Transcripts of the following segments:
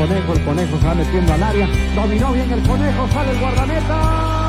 El conejo, el conejo va metiendo al área. Dominó bien el conejo, sale el guardameta.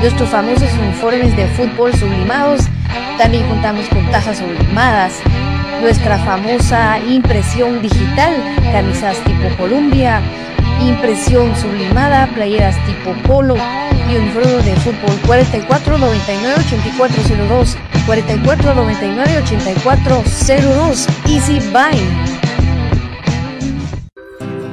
Nuestros famosos uniformes de fútbol sublimados. También contamos con tazas sublimadas, nuestra famosa impresión digital, camisas tipo Columbia, impresión sublimada, playeras tipo Polo. Y uniforme de fútbol 4499 8402 4499 8402 Easy Buy.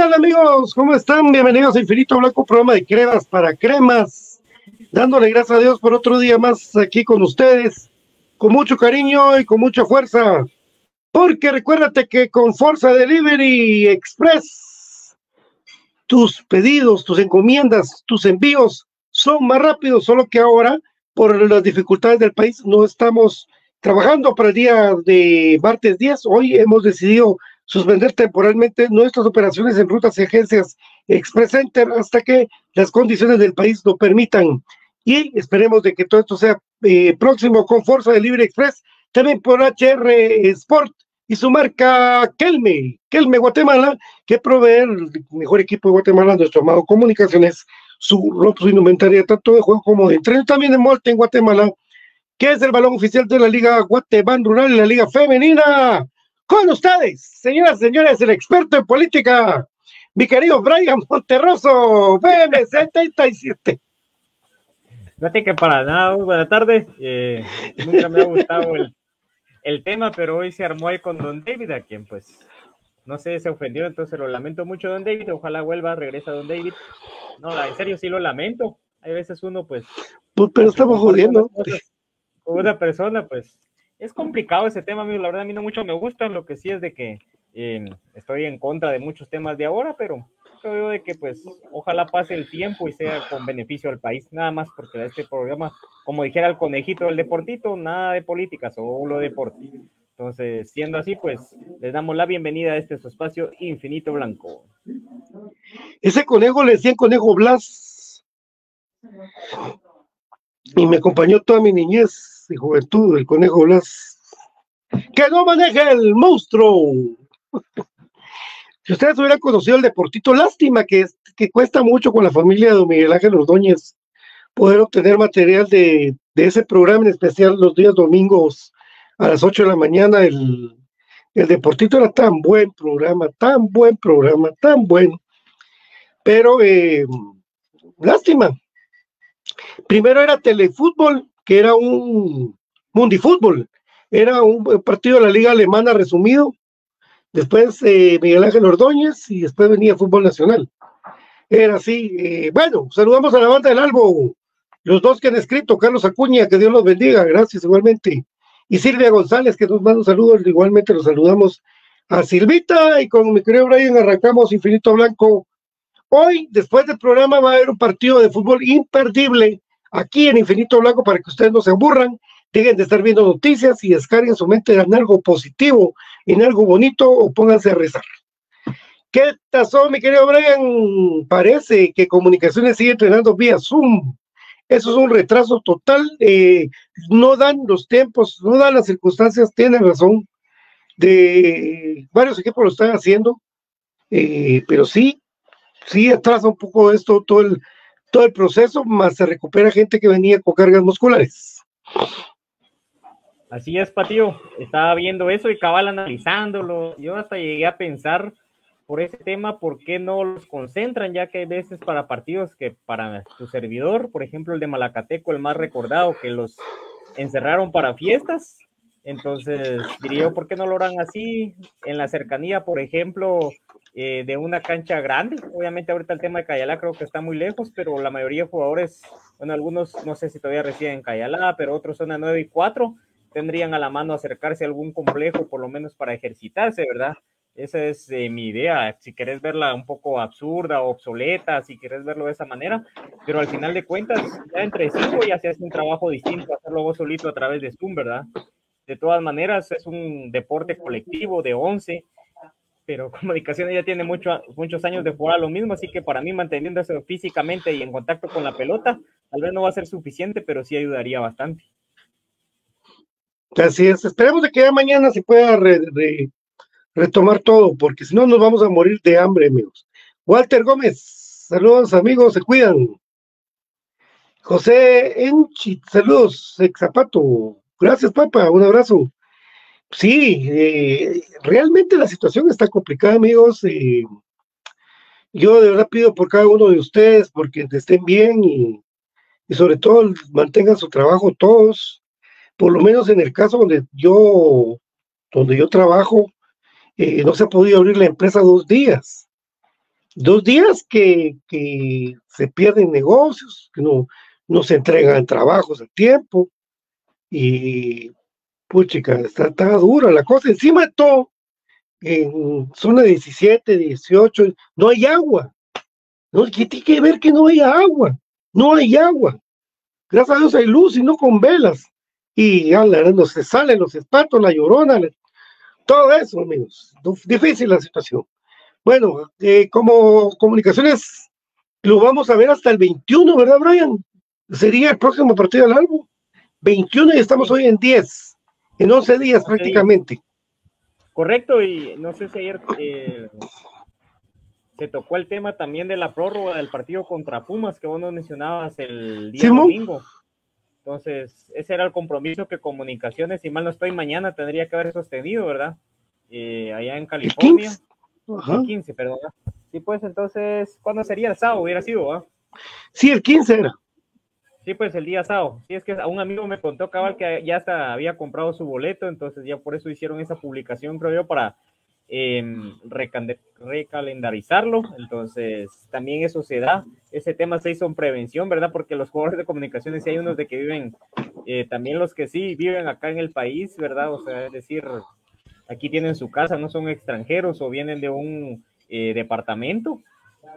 Tal amigos? ¿Cómo están? Bienvenidos a Infinito Blanco, programa de cremas para cremas. Dándole gracias a Dios por otro día más aquí con ustedes, con mucho cariño y con mucha fuerza. Porque recuérdate que con Forza Delivery Express, tus pedidos, tus encomiendas, tus envíos son más rápidos, solo que ahora, por las dificultades del país, no estamos trabajando para el día de martes 10. Hoy hemos decidido suspender temporalmente nuestras operaciones en rutas y agencias Express Center hasta que las condiciones del país lo permitan. Y esperemos de que todo esto sea eh, próximo con Fuerza de Libre Express, también por HR Sport y su marca Kelme, Kelme Guatemala, que provee el mejor equipo de Guatemala, nuestro amado Comunicaciones, su ropa, su indumentaria, tanto de juego como de entreno, también de Molte en Guatemala, que es el balón oficial de la Liga Guatemala Rural y la Liga Femenina. Con ustedes, señoras y señores, el experto en política, mi querido Brian Monterroso, BM77. Fíjate que para nada, buenas tardes. Eh, nunca me ha gustado el, el, tema, pero hoy se armó ahí con Don David, a quien pues no sé, se ofendió, entonces lo lamento mucho, Don David. Ojalá vuelva, regresa Don David. No, en serio, sí lo lamento. Hay veces uno, pues. pues pero estamos jodiendo. Una persona, pues es complicado ese tema, amigo. La verdad, a mí no mucho me gusta. Lo que sí es de que eh, estoy en contra de muchos temas de ahora, pero creo de que, pues, ojalá pase el tiempo y sea con beneficio al país. Nada más porque este programa, como dijera el conejito del deportito, nada de política, solo deporte. Entonces, siendo así, pues, les damos la bienvenida a este su espacio Infinito Blanco. Ese conejo le decían conejo Blas. Y me acompañó toda mi niñez de juventud, el conejo Blas. ¡Que no maneje el monstruo! si ustedes hubieran conocido el deportito, lástima que, que cuesta mucho con la familia de don Miguel Ángel Ordóñez poder obtener material de, de, ese programa en especial los días domingos a las 8 de la mañana. El, el deportito era tan buen programa, tan buen programa, tan bueno. Pero eh, lástima. Primero era telefútbol que era un mundifútbol, era un partido de la liga alemana resumido, después eh, Miguel Ángel Ordóñez y después venía Fútbol Nacional. Era así. Eh, bueno, saludamos a la banda del Albo, los dos que han escrito, Carlos Acuña, que Dios los bendiga, gracias igualmente. Y Silvia González, que nos manda saludos, igualmente los saludamos a Silvita y con mi querido Brian arrancamos Infinito Blanco. Hoy, después del programa, va a haber un partido de fútbol imperdible aquí en Infinito Blanco para que ustedes no se aburran, dejen de estar viendo noticias y descarguen su mente en algo positivo, en algo bonito o pónganse a rezar. ¿Qué pasó, mi querido Brian? Parece que Comunicaciones sigue entrenando vía Zoom. Eso es un retraso total. Eh, no dan los tiempos, no dan las circunstancias, tienen razón. De varios equipos lo están haciendo, eh, pero sí, sí atrasa un poco esto, todo el, todo el proceso, más se recupera gente que venía con cargas musculares. Así es, Patio. Estaba viendo eso y cabal analizándolo. Yo hasta llegué a pensar por ese tema, ¿por qué no los concentran? Ya que hay veces para partidos que para su servidor, por ejemplo, el de Malacateco, el más recordado, que los encerraron para fiestas. Entonces, diría yo, ¿por qué no lo harán así? En la cercanía, por ejemplo, eh, de una cancha grande. Obviamente ahorita el tema de Cayalá creo que está muy lejos, pero la mayoría de jugadores, bueno, algunos no sé si todavía residen en Cayalá, pero otros son a 9 y 4, tendrían a la mano acercarse a algún complejo, por lo menos para ejercitarse, ¿verdad? Esa es eh, mi idea. Si querés verla un poco absurda o obsoleta, si querés verlo de esa manera, pero al final de cuentas, ya entre cinco ya se hace un trabajo distinto, hacerlo vos solito a través de Zoom, ¿verdad? De todas maneras, es un deporte colectivo de 11 pero comunicaciones ya tiene mucho, muchos años de jugar a lo mismo, así que para mí manteniéndose físicamente y en contacto con la pelota, tal vez no va a ser suficiente, pero sí ayudaría bastante. Así es, esperemos de que ya mañana se pueda retomar todo, porque si no nos vamos a morir de hambre, amigos. Walter Gómez, saludos amigos, se cuidan. José Enchi, saludos, ex zapato. Gracias, papá, un abrazo. Sí, eh, realmente la situación está complicada, amigos. Eh, yo de verdad pido por cada uno de ustedes porque estén bien y, y sobre todo mantengan su trabajo todos por lo menos en el caso donde yo, donde yo trabajo, eh, no se ha podido abrir la empresa dos días. Dos días que, se pierden negocios, que no, no se entregan trabajos a tiempo. Y, puchica, está, está dura la cosa. Encima de todo, en zona 17, 18, no hay agua. No, tiene que ver que no hay agua. No hay agua. Gracias a Dios hay luz y no con velas y ya no se salen los espatos, la llorona, todo eso, amigos. Difícil la situación. Bueno, eh, como comunicaciones, lo vamos a ver hasta el 21, ¿verdad, Brian? Sería el próximo partido del álbum. 21 y estamos hoy en 10, en 11 días prácticamente. Correcto, y no sé si ayer eh, se tocó el tema también de la prórroga del partido contra Pumas que vos nos mencionabas el día domingo. Entonces, ese era el compromiso que Comunicaciones, si mal no estoy, mañana tendría que haber sostenido, ¿verdad? Eh, allá en California. El 15, perdón. Sí, pues entonces, ¿cuándo sería el sábado? Hubiera sido, ¿ah? Sí, el 15 era. Sí, pues el día sábado. Sí, es que un amigo me contó cabal que ya hasta había comprado su boleto, entonces ya por eso hicieron esa publicación, creo yo, para eh, recalendarizarlo. Entonces, también eso se da. Ese tema se hizo en prevención, ¿verdad? Porque los jugadores de comunicaciones, hay unos de que viven, eh, también los que sí viven acá en el país, ¿verdad? O sea, es decir, aquí tienen su casa, no son extranjeros o vienen de un eh, departamento.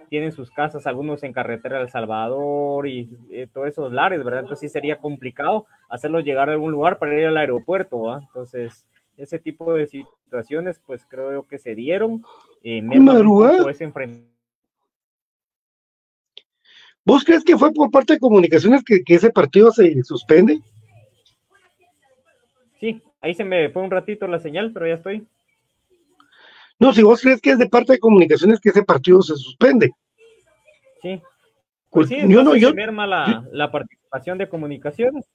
Tienen sus casas, algunos en carretera de El Salvador y eh, todos esos lares, ¿verdad? Entonces sí sería complicado hacerlos llegar a algún lugar para ir al aeropuerto, ¿verdad? Entonces, ese tipo de situaciones, pues creo que se dieron. Eh, ¿Vos crees que fue por parte de comunicaciones que, ese partido se suspende? Sí, ahí se me fue un ratito la señal, pero ya estoy. No, si vos crees que es de parte de comunicaciones que ese partido se suspende. Sí. Pues, sí, yo no, yo, merma la, la participación de comunicaciones.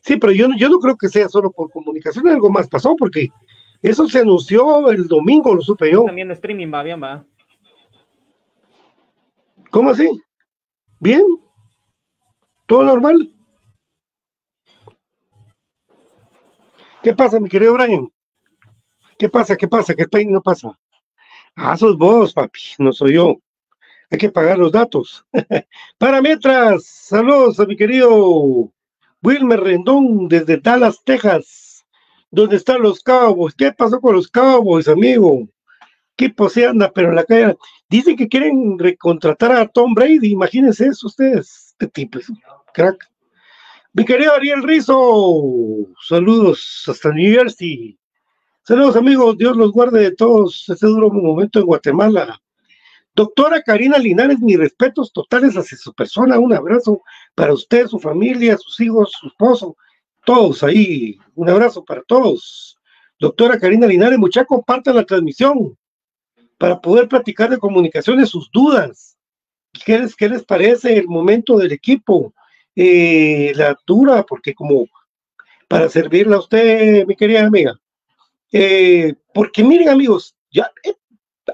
Sí, pero yo, yo no creo que sea solo por comunicación, algo más pasó, porque eso se anunció el domingo, lo supe yo. También streaming va bien, va. ¿Cómo así? ¿Bien? ¿Todo normal? ¿Qué pasa, mi querido Brian? ¿Qué pasa? ¿Qué pasa? ¿Qué no pasa? Ah, sos vos, papi, no soy yo. Hay que pagar los datos. Para mientras, saludos a mi querido Wilmer Rendón desde Dallas, Texas. ¿Dónde están los Cowboys? ¿Qué pasó con los Cowboys, amigo? ¿Qué se anda? Pero en la calle. Dicen que quieren recontratar a Tom Brady. Imagínense eso ustedes. Este tipo crack. Mi querido Ariel Rizo, saludos hasta New Jersey. Saludos amigos, Dios los guarde de todos este duro momento en Guatemala. Doctora Karina Linares, mis respetos totales hacia su persona, un abrazo para usted, su familia, sus hijos, su esposo, todos ahí, un abrazo para todos. Doctora Karina Linares, mucha compartan la transmisión para poder platicar de comunicaciones, sus dudas. ¿Qué les, qué les parece el momento del equipo? Eh, la dura, porque como para servirle a usted, mi querida amiga, eh, porque miren amigos, ya eh,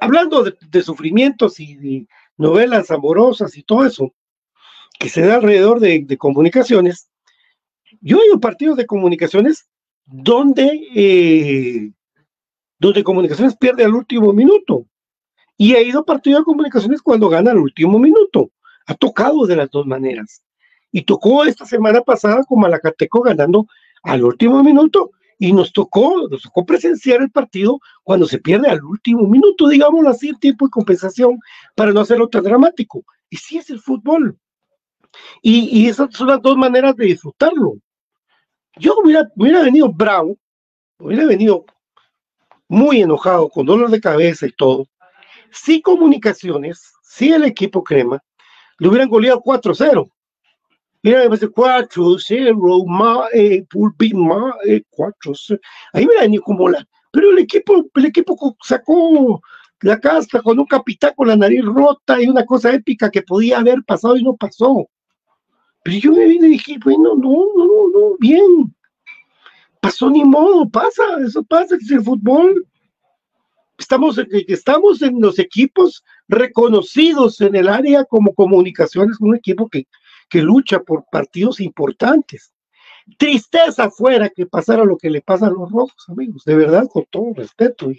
hablando de, sufrimientos y de novelas amorosas y todo eso que se da alrededor de, comunicaciones, yo he ido partidos de comunicaciones donde, eh, donde comunicaciones pierde al último minuto. Y he ido partidos de comunicaciones cuando gana al último minuto. Ha tocado de las dos maneras. Y tocó esta semana pasada con Malacateco ganando al último minuto y nos tocó, nos tocó presenciar el partido cuando se pierde al último minuto, digámoslo así, tiempo de compensación, para no hacerlo tan dramático. Y sí es el fútbol. Y, esas son las dos maneras de disfrutarlo. Yo hubiera, hubiera venido bravo, hubiera venido muy enojado, con dolor de cabeza y todo, si comunicaciones, si el equipo crema, le hubieran goleado 4-0. Mira, me dice 4-0, ma, eh, Pulpi, ma, eh, 4-0. Ahí mira, ni como la. Pero el equipo, el equipo sacó la casta con un capitán con la nariz rota y una cosa épica que podía haber pasado y no pasó. Pero yo me vine y dije, bueno, no, no, no, no, bien. Pasó ni modo, pasa, eso pasa, es el fútbol. Estamos, estamos en los equipos reconocidos en el área como comunicaciones, un equipo que, que lucha por partidos importantes. Tristeza fuera que pasara lo que le pasa a los rojos, amigos, de verdad, con todo respeto.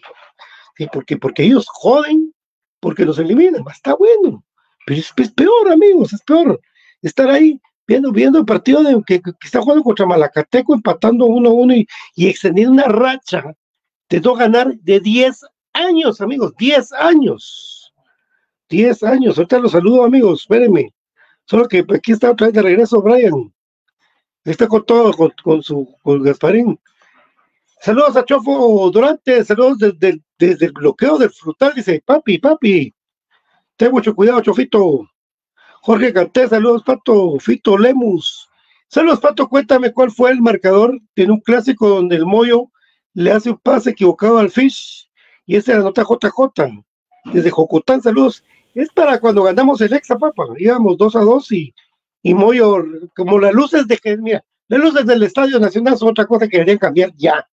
Sí, porque, porque ellos joden, porque los eliminan, está bueno. Pero es, peor, amigos, es peor estar ahí viendo, viendo el partido de, que, está jugando contra Malacateco, empatando 1-1 y, y extendiendo una racha de no ganar de 10 años, amigos, 10 años. 10 años. Ahorita los saludo, amigos, espérenme. Solo que aquí está otra vez de regreso Brian. Está con todo, con, su con Gasparín. Saludos a Chofo Durante, saludos desde, desde, el bloqueo del frutal, dice, papi, papi, ten mucho cuidado, Chofito. Jorge Canté, saludos, Pato, Fito Lemus. Saludos, Pato, cuéntame cuál fue el marcador. Tiene un clásico donde el Moyo le hace un pase equivocado al Fish y esa es la nota JJ. Desde Jocotán, saludos. Es para cuando ganamos el papá. Íbamos 2 a 2 y, y Moyo, como las luces de que, mira, las luces del Estadio Nacional son otra cosa que deberían cambiar ya.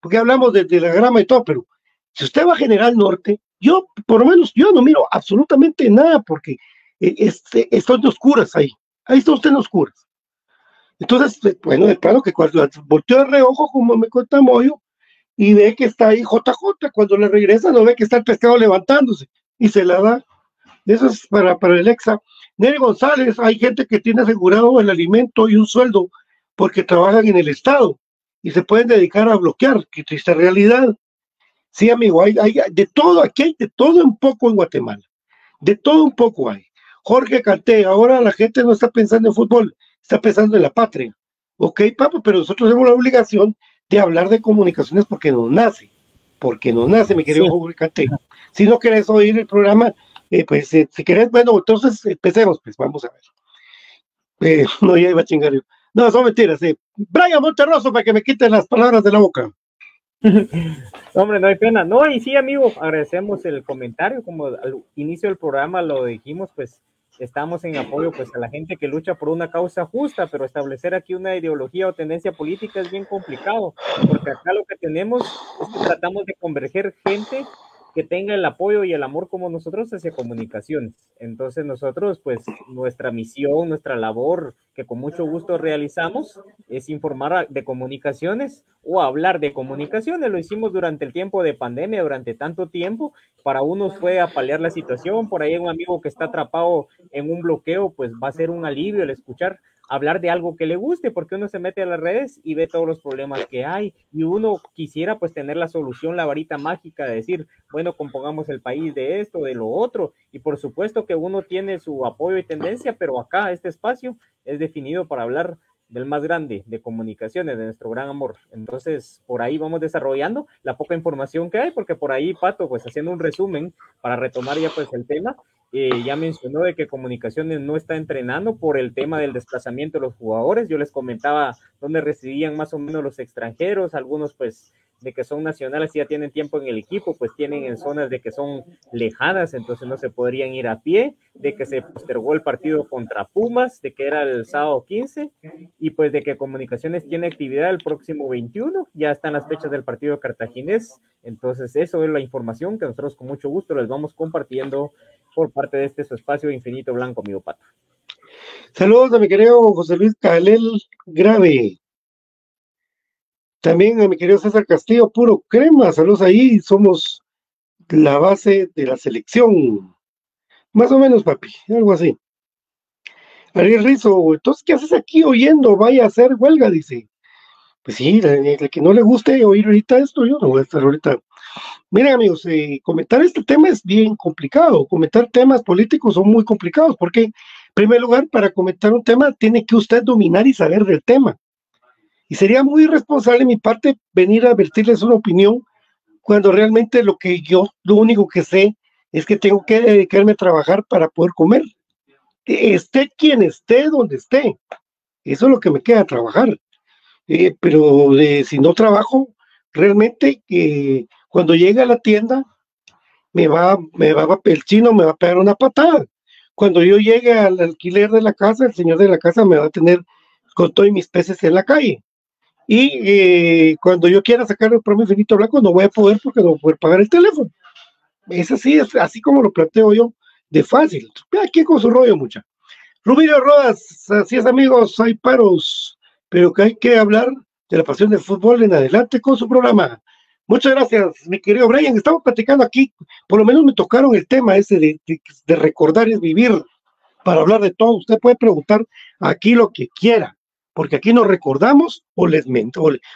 Porque hablamos de, la grama y todo, pero si usted va a General Norte, yo, por lo menos, yo no miro absolutamente nada porque eh, este, oscuras ahí. Ahí está usted en oscuras. Entonces, eh, bueno, de plano que cuando volteó de reojo, como me cuenta Moyo, y ve que está ahí JJ, cuando le regresa no ve que está el pescado levantándose y se la da. Eso es para, para el EXA. Neri González, hay gente que tiene asegurado el alimento y un sueldo porque trabajan en el Estado y se pueden dedicar a bloquear. Qué triste realidad. Sí, amigo, hay, hay de todo, aquí hay de todo un poco en Guatemala. De todo un poco hay. Jorge Canté, ahora la gente no está pensando en fútbol, está pensando en la patria. Ok, papá, pero nosotros tenemos la obligación de hablar de comunicaciones porque nos nace, porque nos nace, mi querido sí. Si no querés oír el programa, eh, pues eh, si querés, bueno, entonces empecemos, pues vamos a ver. Eh, no, ya iba a chingar yo. No, son mentiras. Brian Monterroso, para que me quiten las palabras de la boca. Hombre, no hay pena. No, y sí, amigo, agradecemos el comentario. Como al inicio del programa lo dijimos, pues estamos en apoyo pues a la gente que lucha por una causa justa, pero establecer aquí una ideología o tendencia política es bien complicado, porque acá lo que tenemos es que tratamos de converger gente que tenga el apoyo y el amor como nosotros hacia comunicaciones. Entonces nosotros, pues nuestra misión, nuestra labor, que con mucho gusto realizamos, es informar de comunicaciones o hablar de comunicaciones. Lo hicimos durante el tiempo de pandemia, durante tanto tiempo. Para unos fue a paliar la situación, por ahí un amigo que está atrapado en un bloqueo, pues va a ser un alivio el escuchar hablar de algo que le guste, porque uno se mete a las redes y ve todos los problemas que hay y uno quisiera pues tener la solución, la varita mágica de decir, bueno, compongamos el país de esto, de lo otro, y por supuesto que uno tiene su apoyo y tendencia, pero acá este espacio es definido para hablar del más grande de comunicaciones, de nuestro gran amor. Entonces, por ahí vamos desarrollando la poca información que hay, porque por ahí, Pato, pues haciendo un resumen para retomar ya pues el tema, eh, ya mencionó de que Comunicaciones no está entrenando por el tema del desplazamiento de los jugadores. Yo les comentaba dónde residían más o menos los extranjeros, algunos pues de que son nacionales y ya tienen tiempo en el equipo, pues tienen en zonas de que son lejanas, entonces no se podrían ir a pie, de que se postergó el partido contra Pumas, de que era el sábado 15, y pues de que Comunicaciones tiene actividad el próximo 21, ya están las fechas del partido cartaginés, entonces eso es la información que nosotros con mucho gusto les vamos compartiendo por parte de este espacio infinito blanco, amigo Pato. Saludos a mi querido José Luis Calel Grave. También a mi querido César Castillo, puro crema, saludos ahí, somos la base de la selección. Más o menos, papi, algo así. Ariel Rizo, entonces, ¿qué haces aquí oyendo? Vaya a hacer huelga, dice. Pues sí, el que no le guste oír ahorita esto, yo no voy a estar ahorita. Miren, amigos, eh, comentar este tema es bien complicado. Comentar temas políticos son muy complicados porque, en primer lugar, para comentar un tema, tiene que usted dominar y saber del tema. Y sería muy irresponsable de mi parte venir a vertirles una opinión cuando realmente lo que yo, lo único que sé es que tengo que dedicarme a trabajar para poder comer. Esté quien esté, donde esté. Eso es lo que me queda trabajar. Eh, pero si no trabajo, realmente que cuando llegue a la tienda, me va, me va, el chino me va a pegar una patada. Cuando yo llegue al alquiler de la casa, el señor de la casa me va a tener con todos mis peces en la calle. Y eh, cuando yo quiera sacar el premio infinito blanco, no voy a poder porque no voy a poder pagar el teléfono. Es así, es así como lo planteo yo, de fácil. Aquí con su rollo, mucha. Rubio Rodas, así es, amigos, hay paros, pero que hay que hablar de la pasión del fútbol en adelante con su programa. Muchas gracias, mi querido Brian. Estamos platicando aquí, por lo menos me tocaron el tema ese de, de recordar y vivir para hablar de todo. Usted puede preguntar aquí lo que quiera porque aquí nos recordamos o les,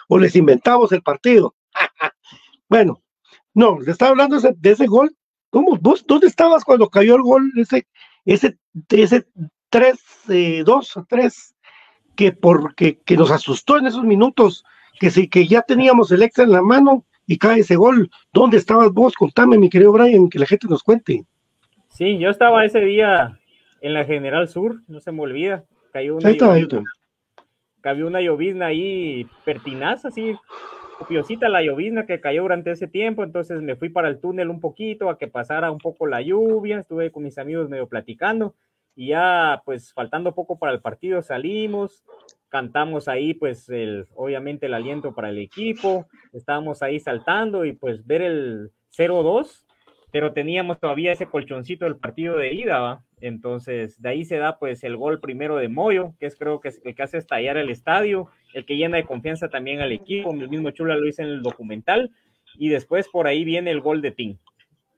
o, les inventamos el partido. bueno, no, le estaba hablando de ese, gol. ¿Cómo? ¿Vos dónde estabas cuando cayó el gol? Ese, ese, ese 3, 2 a 3, que, porque, que nos asustó en esos minutos, que sí, que ya teníamos el extra en la mano y cae ese gol. ¿Dónde estabas vos? Contame, mi querido Brian, que la gente nos cuente. Sí, yo estaba ese día en la General Sur, no se me olvida. Cayó una Ahí estaba yo había una llovizna ahí pertinaz, así copiosita la llovizna que cayó durante ese tiempo, entonces me fui para el túnel un poquito a que pasara un poco la lluvia, estuve con mis amigos medio platicando y ya pues faltando poco para el partido salimos, cantamos ahí pues el, obviamente el aliento para el equipo, estábamos ahí saltando y pues ver el 0-2, pero teníamos todavía ese colchoncito del partido de ida, ¿va? Entonces, de ahí se da pues el gol primero de Moyo, que es creo que es el que hace estallar el estadio, el que llena de confianza también al equipo, el mismo Chula lo dice en el documental, y después por ahí viene el gol de Tim.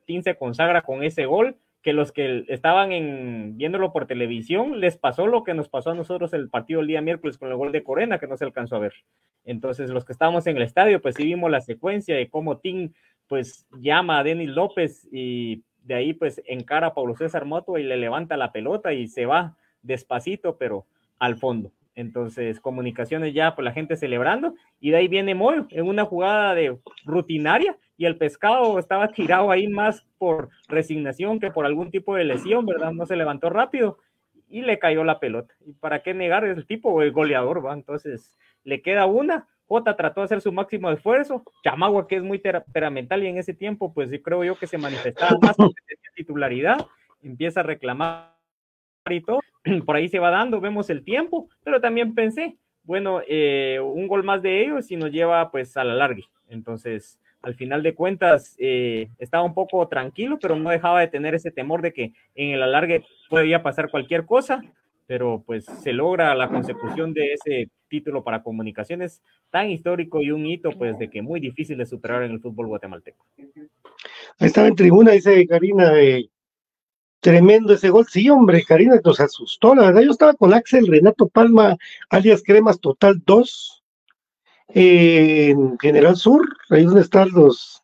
Tim se consagra con ese gol, que los que estaban en, viéndolo por televisión les pasó lo que nos pasó a nosotros el partido el día miércoles con el gol de Corena, que no se alcanzó a ver. Entonces, los que estábamos en el estadio, pues sí vimos la secuencia de cómo Tim pues llama a Denis López y de ahí pues encara a Pablo César Moto y le levanta la pelota y se va despacito, pero al fondo. Entonces, comunicaciones ya, pues la gente celebrando, y de ahí viene Moyo en una jugada de rutinaria, y el pescado estaba tirado ahí más por resignación que por algún tipo de lesión, ¿verdad? No se levantó rápido y le cayó la pelota. ¿Y para qué negar? Es el tipo, el goleador, ¿va? Entonces, le queda una, Jota trató de hacer su máximo esfuerzo. Chamagua, que es muy temperamental y en ese tiempo, pues creo yo que se manifestaba más titularidad, empieza a reclamar y todo. Por ahí se va dando, vemos el tiempo, pero también pensé, bueno, eh, un gol más de ellos y nos lleva pues a la larga. Entonces, al final de cuentas, eh, estaba un poco tranquilo, pero no dejaba de tener ese temor de que en el alargue podía pasar cualquier cosa pero pues se logra la consecución de ese título para comunicaciones tan histórico y un hito pues de que muy difícil de superar en el fútbol guatemalteco. Ahí estaba en tribuna, dice Karina, tremendo ese gol. Sí, hombre, Karina nos asustó, la verdad. Yo estaba con Axel Renato Palma, alias Cremas Total 2, en General Sur, ahí donde están los,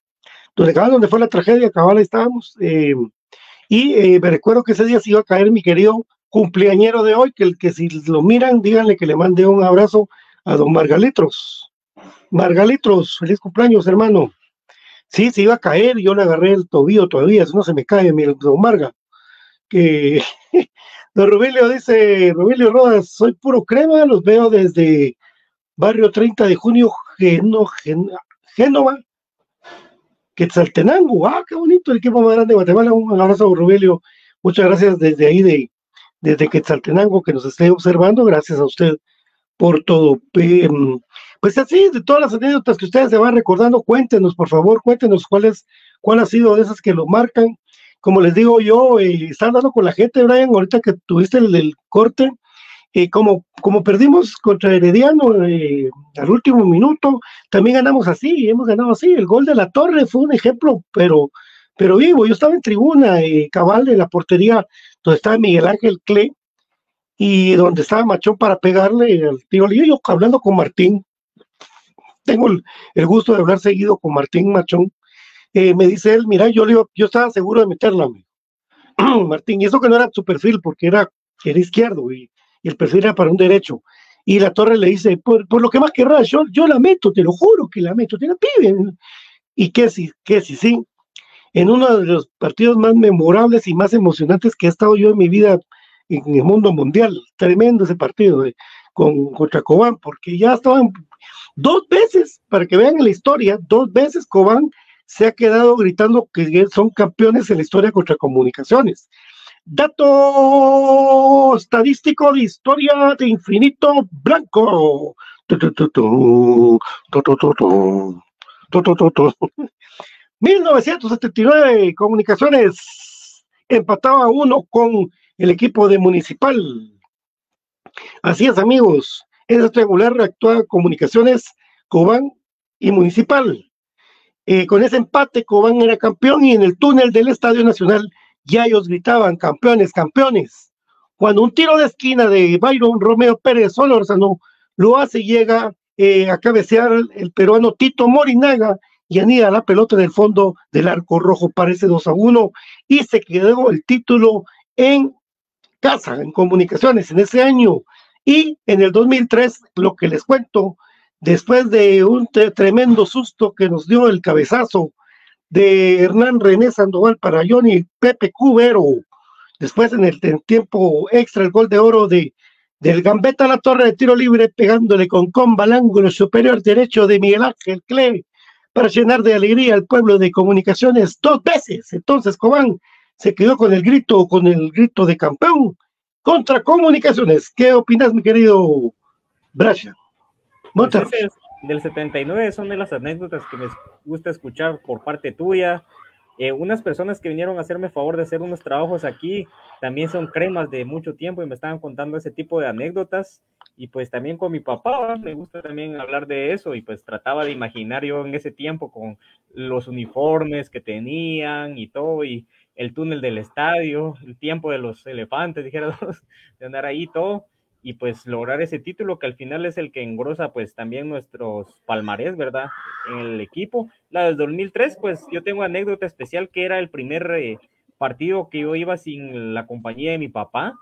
donde, donde fue la tragedia, cabal, estábamos. Eh, y eh, me recuerdo que ese día se iba a caer mi querido cumpleañero de hoy, que que si lo miran, díganle que le mande un abrazo a don Margalitros. Margalitros, feliz cumpleaños, hermano. Sí, se iba a caer, yo le agarré el tobillo todavía, si no se me cae, mi don Marga. Que don Rubilio dice, Rubilio Rodas, soy puro crema, los veo desde barrio 30 de junio, Génova, Quetzaltenango, ah, qué bonito el equipo más grande de Guatemala, un abrazo a Rubilio, muchas gracias desde ahí de desde Quetzaltenango que nos esté observando. Gracias a usted por todo. Em, pues así, de todas las anécdotas que ustedes se van recordando, cuéntenos, por favor, cuéntenos cuál es, cuál ha sido de esas que lo marcan. Como les digo yo, eh, están dando con la gente, Brian, ahorita que tuviste el, corte, eh, como, como perdimos contra Herediano eh, al último minuto, también ganamos así, hemos ganado así. El gol de la Torre fue un ejemplo, pero, pero vivo. Yo estaba en tribuna, eh, cabal de la portería donde estaba Miguel Ángel Cle y donde estaba Machón para pegarle al tiro yo hablando con Martín. Tengo el, gusto de hablar seguido con Martín Machón. Eh, me dice él, mira, yo, yo estaba seguro de meterla, Martín, y eso que no era su perfil, porque era, era izquierdo y, el perfil era para un derecho. Y la torre le dice, por, lo que más querrás, yo, yo la meto, te lo juro que la meto, te la. Y que sí, que sí, sí en uno de los partidos más memorables y más emocionantes que he estado yo en mi vida en el mundo mundial. Tremendo ese partido. con, contra Cobán, porque ya estaban dos veces, para que vean la historia, dos veces Cobán se ha quedado gritando que son campeones en la historia contra comunicaciones. Dato estadístico de historia de infinito blanco. 1979, Comunicaciones empataba uno con el equipo de Municipal. Así es, amigos. En el triangular actuaba Comunicaciones, Cobán y Municipal. Eh, con ese empate, Cobán era campeón y en el túnel del Estadio Nacional ya ellos gritaban campeones, campeones. Cuando un tiro de esquina de Byron Romeo Pérez Solórzano lo hace, llega eh, a cabecear el peruano Tito Morinaga y anida la pelota en el fondo del arco rojo, parece 2 a 1, y se quedó el título en casa, en comunicaciones, en ese año. Y en el 2003, lo que les cuento, después de un tremendo susto que nos dio el cabezazo de Hernán René Sandoval para Johnny Pepe Cubero, después en el tiempo extra, el gol de oro de del Gambetta a la torre de tiro libre, pegándole con comba al ángulo superior derecho de Miguel Ángel Cle para llenar de alegría al pueblo de comunicaciones dos veces. Entonces Cobán se quedó con el grito, con el grito de campeón contra comunicaciones. ¿Qué opinas, mi querido Brian? Pues del 79 son de las anécdotas que me gusta escuchar por parte tuya. Eh, unas personas que vinieron a hacerme favor de hacer unos trabajos aquí también son cremas de mucho tiempo y me estaban contando ese tipo de anécdotas. Y pues también con mi papá me gusta también hablar de eso y pues trataba de imaginar yo en ese tiempo con los uniformes que tenían y todo y el túnel del estadio, el tiempo de los elefantes, dijera de andar ahí todo y pues lograr ese título que al final es el que engrosa pues también nuestros palmarés, ¿verdad? En el equipo. La del 2003, pues yo tengo anécdota especial que era el primer eh, partido que yo iba sin la compañía de mi papá,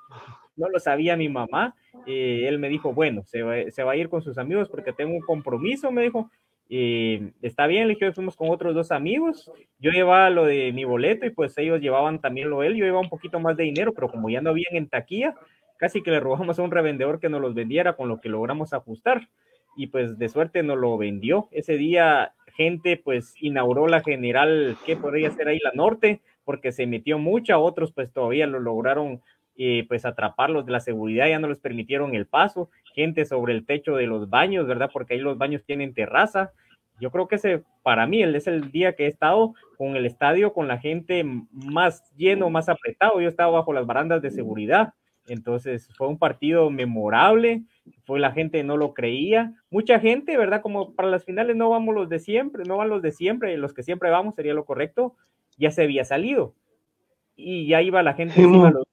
no lo sabía mi mamá, eh, él me dijo, bueno, se va, se va, a ir con sus amigos porque tengo un compromiso, me dijo, eh, está bien, le dije, fuimos con otros dos amigos, yo llevaba lo de mi boleto y pues ellos llevaban también lo él, yo llevaba un poquito más de dinero, pero como ya no habían en taquilla, casi que le robamos a un revendedor que nos los vendiera con lo que logramos ajustar y pues de suerte nos lo vendió. Ese día gente pues inauguró la general, que podría ser ahí la norte? Porque se metió mucha, otros pues todavía lo lograron eh, pues atraparlos de la seguridad, ya no les permitieron el paso, gente sobre el techo de los baños, ¿verdad? Porque ahí los baños tienen terraza. Yo creo que ese, para mí, es el día que he estado con el estadio, con la gente más lleno, más apretado. Yo estaba bajo las barandas de seguridad entonces fue un partido memorable, fue la gente no lo creía, mucha gente, ¿verdad? Como para las finales no vamos los de siempre, no van los de siempre, los que siempre vamos sería lo correcto, ya se había salido y ya iba la gente encima los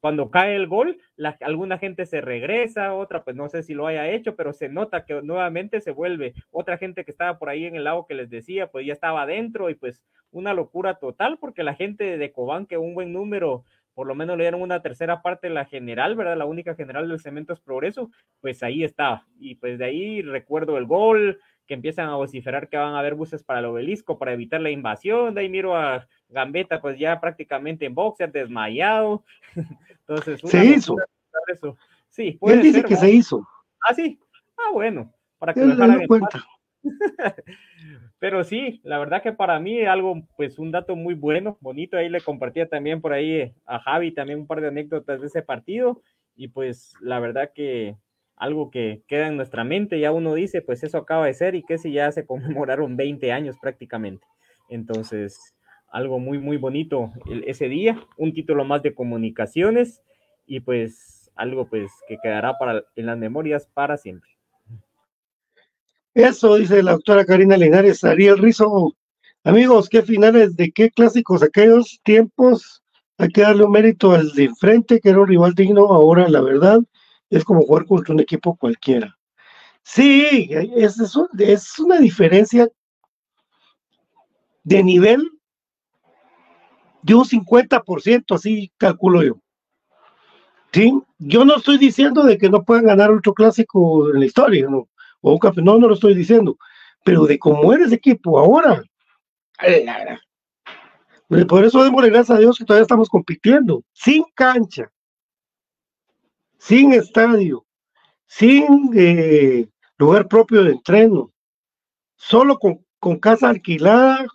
Cuando cae el gol, la, alguna gente se regresa, otra pues no sé si lo haya hecho, pero se nota que nuevamente se vuelve. Otra gente que estaba por ahí en el lago que les decía, pues ya estaba adentro y pues una locura total porque la gente de Cobán, que un buen número por lo menos le dieron una tercera parte de la general, ¿verdad? La única general del Cementos Progreso, pues ahí está. Y pues de ahí recuerdo el gol, que empiezan a vociferar que van a haber buses para el obelisco para evitar la invasión. De ahí miro a Gambetta, pues ya prácticamente en boxer, desmayado. Entonces, se hizo. Eso. Sí, Él dice que se hizo. Ah, sí. Ah, bueno. Para que Él lo cuenta. Pero sí, la verdad que para mí algo, pues un dato muy bueno, bonito. Ahí le compartía también por ahí a Javi también un par de anécdotas de ese partido. Y pues la verdad que algo que queda en nuestra mente, ya uno dice, pues eso acaba de ser y que si ya se conmemoraron 20 años prácticamente. Entonces, algo muy, muy bonito ese día, un título más de comunicaciones y pues algo pues que quedará para, en las memorias para siempre. Eso dice la doctora Karina Linares, Ariel Rizo. Amigos, ¿qué finales de qué clásicos aquellos tiempos? Hay que darle un mérito al de enfrente, que era un rival digno. Ahora, la verdad, es como jugar contra un equipo cualquiera. Sí, es, es una diferencia de nivel de un 50%, así calculo yo. ¿Sí? Yo no estoy diciendo de que no puedan ganar otro clásico en la historia, no o un No, no lo estoy diciendo. Pero de cómo eres equipo ahora. Por eso démosle gracias a Dios que todavía estamos compitiendo. Sin cancha. Sin estadio. sin eh, lugar propio de entreno, solo con, casa alquilada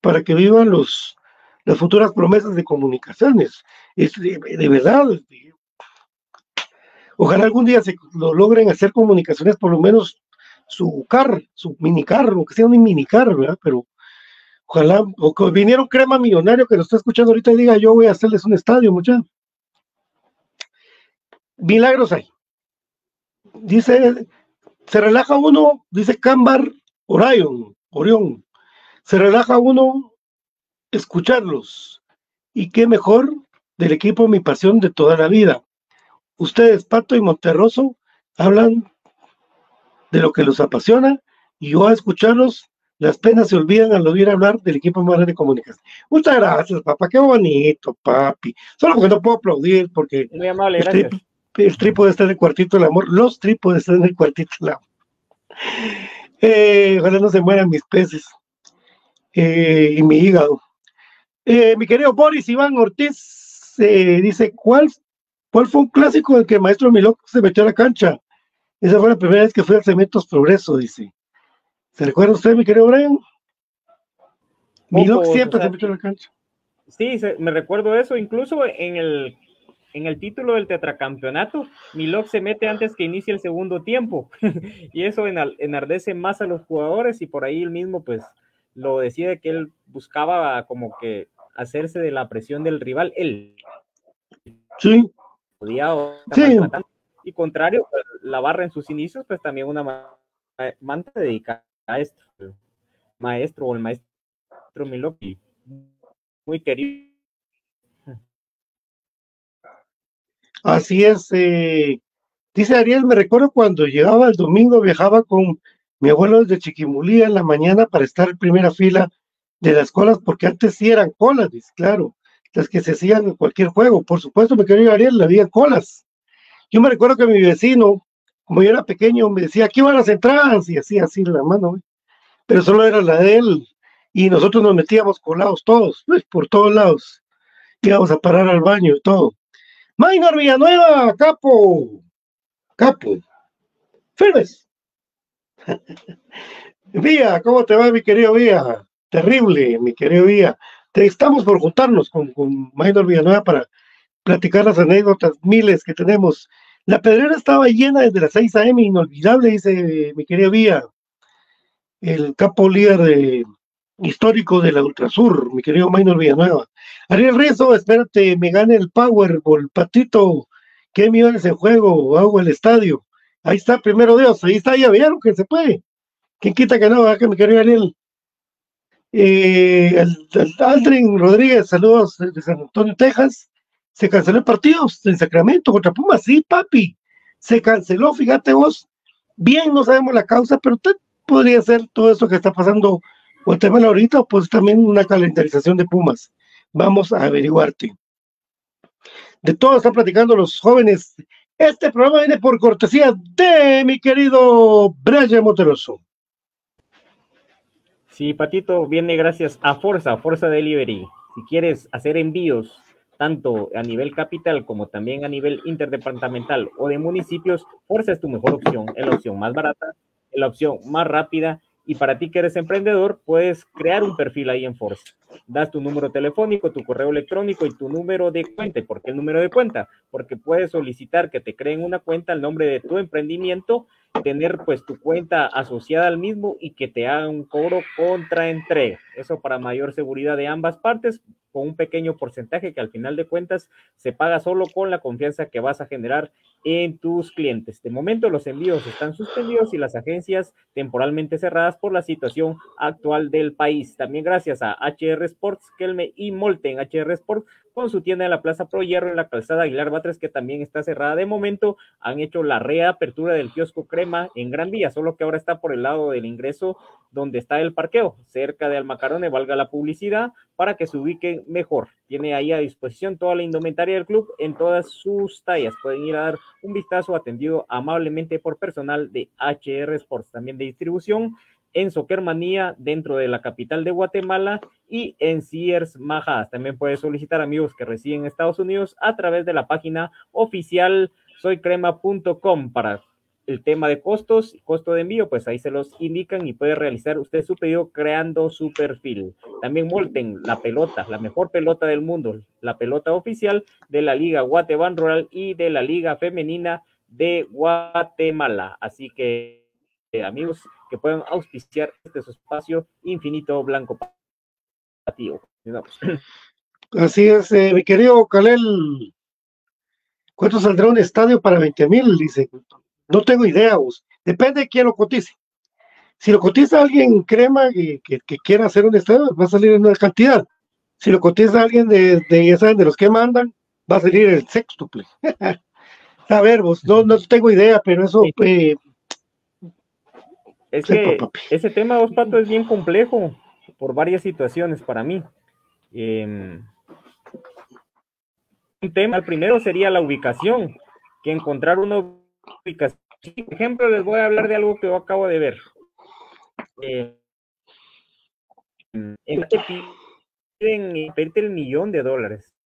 para que vivan los, las futuras promesas de comunicaciones. Es de, de verdad. Ojalá algún día se lo logren hacer comunicaciones, por lo menos su car, su minicar, que sea un minicar, ¿verdad? Pero ojalá, o que viniera crema millonario que lo está escuchando ahorita y diga, yo voy a hacerles un estadio, muchachos. Milagros hay. Dice, se relaja uno, dice Cambar Orion, Orión, se relaja uno escucharlos. Y qué mejor del equipo Mi Pasión de toda la vida. Ustedes, Pato y Monterroso, hablan de lo que los apasiona y yo a escucharlos, las penas se olvidan al oír hablar del equipo más de comunicación. Muchas gracias, papá, qué bonito, papi. Solo porque no puedo aplaudir porque Muy amable, el, gracias. Tri el trípode está en el cuartito del amor, los trípodes están en el cuartito del amor. Eh, ojalá no se mueran mis peces eh, y mi hígado. Eh, mi querido Boris Iván Ortiz eh, dice, ¿cuál, ¿cuál fue un clásico en que el maestro Milok se metió a la cancha? Esa fue la primera vez que fui al Cementos Progreso, dice. ¿Se recuerda usted, mi querido Brian? Milok siempre o sea, se metió a la cancha. Sí, se, me recuerdo eso, incluso en el, en el título del tetracampeonato, Milok se mete antes que inicie el segundo tiempo, y eso enardece más a los jugadores, y por ahí él mismo, pues, lo decide que él buscaba como que hacerse de la presión del rival, él. Sí. Podía sí. Y contrario, pues, la barra en sus inicios, pues también una manta dedicada a esto, maestro o el maestro Miloki, muy querido. Así es, eh, dice Ariel, me recuerdo cuando llegaba el domingo, viajaba con mi abuelo desde Chiquimulía en la mañana para estar en primera fila de las colas, porque antes sí eran colas, claro, las que se hacían en cualquier juego. Por supuesto, me quería Ariel, había colas. Yo me recuerdo que mi vecino, como yo era pequeño, me decía, aquí van las entradas, y así, así la mano, pero solo era la de él, y nosotros nos metíamos colados todos, pues, por todos lados. Íbamos a parar al baño y todo. Maynor Villanueva, capo, capo, firmes. Vía, ¿cómo te va, mi querido Vía? Terrible, mi querido Vía. Te estamos por juntarnos con, con Villanueva para platicar las anécdotas miles que tenemos. La pedrera estaba llena desde las 6 a.m., inolvidable, dice mi querida Vía, el capo líder de, histórico de la Ultrasur, mi querido Maynor Villanueva. Ariel Rizzo, espérate, me gane el Powerball, Patito, qué millones en juego, hago el estadio. Ahí está, primero Dios, ahí está, ya vieron que se puede. ¿Quién quita que no? Que mi querido Ariel. Eh, el Aldrin Rodríguez, saludos de San Antonio, Texas se canceló el partido en Sacramento contra Pumas, sí, papi, se canceló, fíjate vos, bien no sabemos la causa, pero podría ser todo eso que está pasando Guatemala ahorita, pues también una calendarización de Pumas. Vamos a averiguarte. De todo están platicando los jóvenes. Este programa viene por cortesía de mi querido Brian Monteroso. Sí, Patito, viene gracias a Forza, Forza Delivery. Si quieres hacer envíos tanto a nivel capital como también a nivel interdepartamental o de municipios, Forza es tu mejor opción, es la opción más barata, es la opción más rápida y para ti que eres emprendedor, puedes crear un perfil ahí en Forza. Das tu número telefónico, tu correo electrónico y tu número de cuenta. ¿Por qué el número de cuenta? Porque puedes solicitar que te creen una cuenta al nombre de tu emprendimiento, tener pues tu cuenta asociada al mismo y que te hagan un cobro contra entrega. Eso para mayor seguridad de ambas partes, con un pequeño porcentaje que al final de cuentas se paga solo con la confianza que vas a generar en tus clientes. De momento los envíos están suspendidos y las agencias temporalmente cerradas por la situación actual del país. También gracias a HR Sports, Kelme y Molten HR Sports con su tienda en la Plaza Pro Hierro en la calzada Aguilar Batres, que también está cerrada de momento. Han hecho la reapertura del kiosco Crema en Gran Vía, solo que ahora está por el lado del ingreso donde está el parqueo, cerca de Almacarone, valga la publicidad, para que se ubiquen mejor. Tiene ahí a disposición toda la indumentaria del club en todas sus tallas. Pueden ir a dar un vistazo atendido amablemente por personal de HR Sports, también de distribución en Soccermanía dentro de la capital de Guatemala y en Sears Majas. También puedes solicitar amigos que residen en Estados Unidos a través de la página oficial soycrema.com para el tema de costos, costo de envío, pues ahí se los indican y puede realizar usted su pedido creando su perfil. También Molten, la pelota, la mejor pelota del mundo, la pelota oficial de la Liga Guatemala Rural y de la Liga Femenina de Guatemala. Así que, eh, amigos, que puedan auspiciar este su espacio infinito blanco patio. Así es, eh, mi querido Kalel. ¿Cuánto saldrá un estadio para 20 mil? Dice. No tengo idea, vos. Depende de quién lo cotice. Si lo cotiza alguien crema que, que, quiera hacer un estadio, va a salir en una cantidad. Si lo cotiza alguien de, de, ya saben, de los que mandan, va a salir el sextuple. a ver, vos, no, no tengo idea, pero eso. Eh, es que ese tema, dos patos, es bien complejo por varias situaciones para mí. Em, un tema, el primero sería la ubicación, que encontrar una por ejemplo, les voy a hablar de algo que yo acabo de ver. Eh, en piden pedirte el millón de dólares.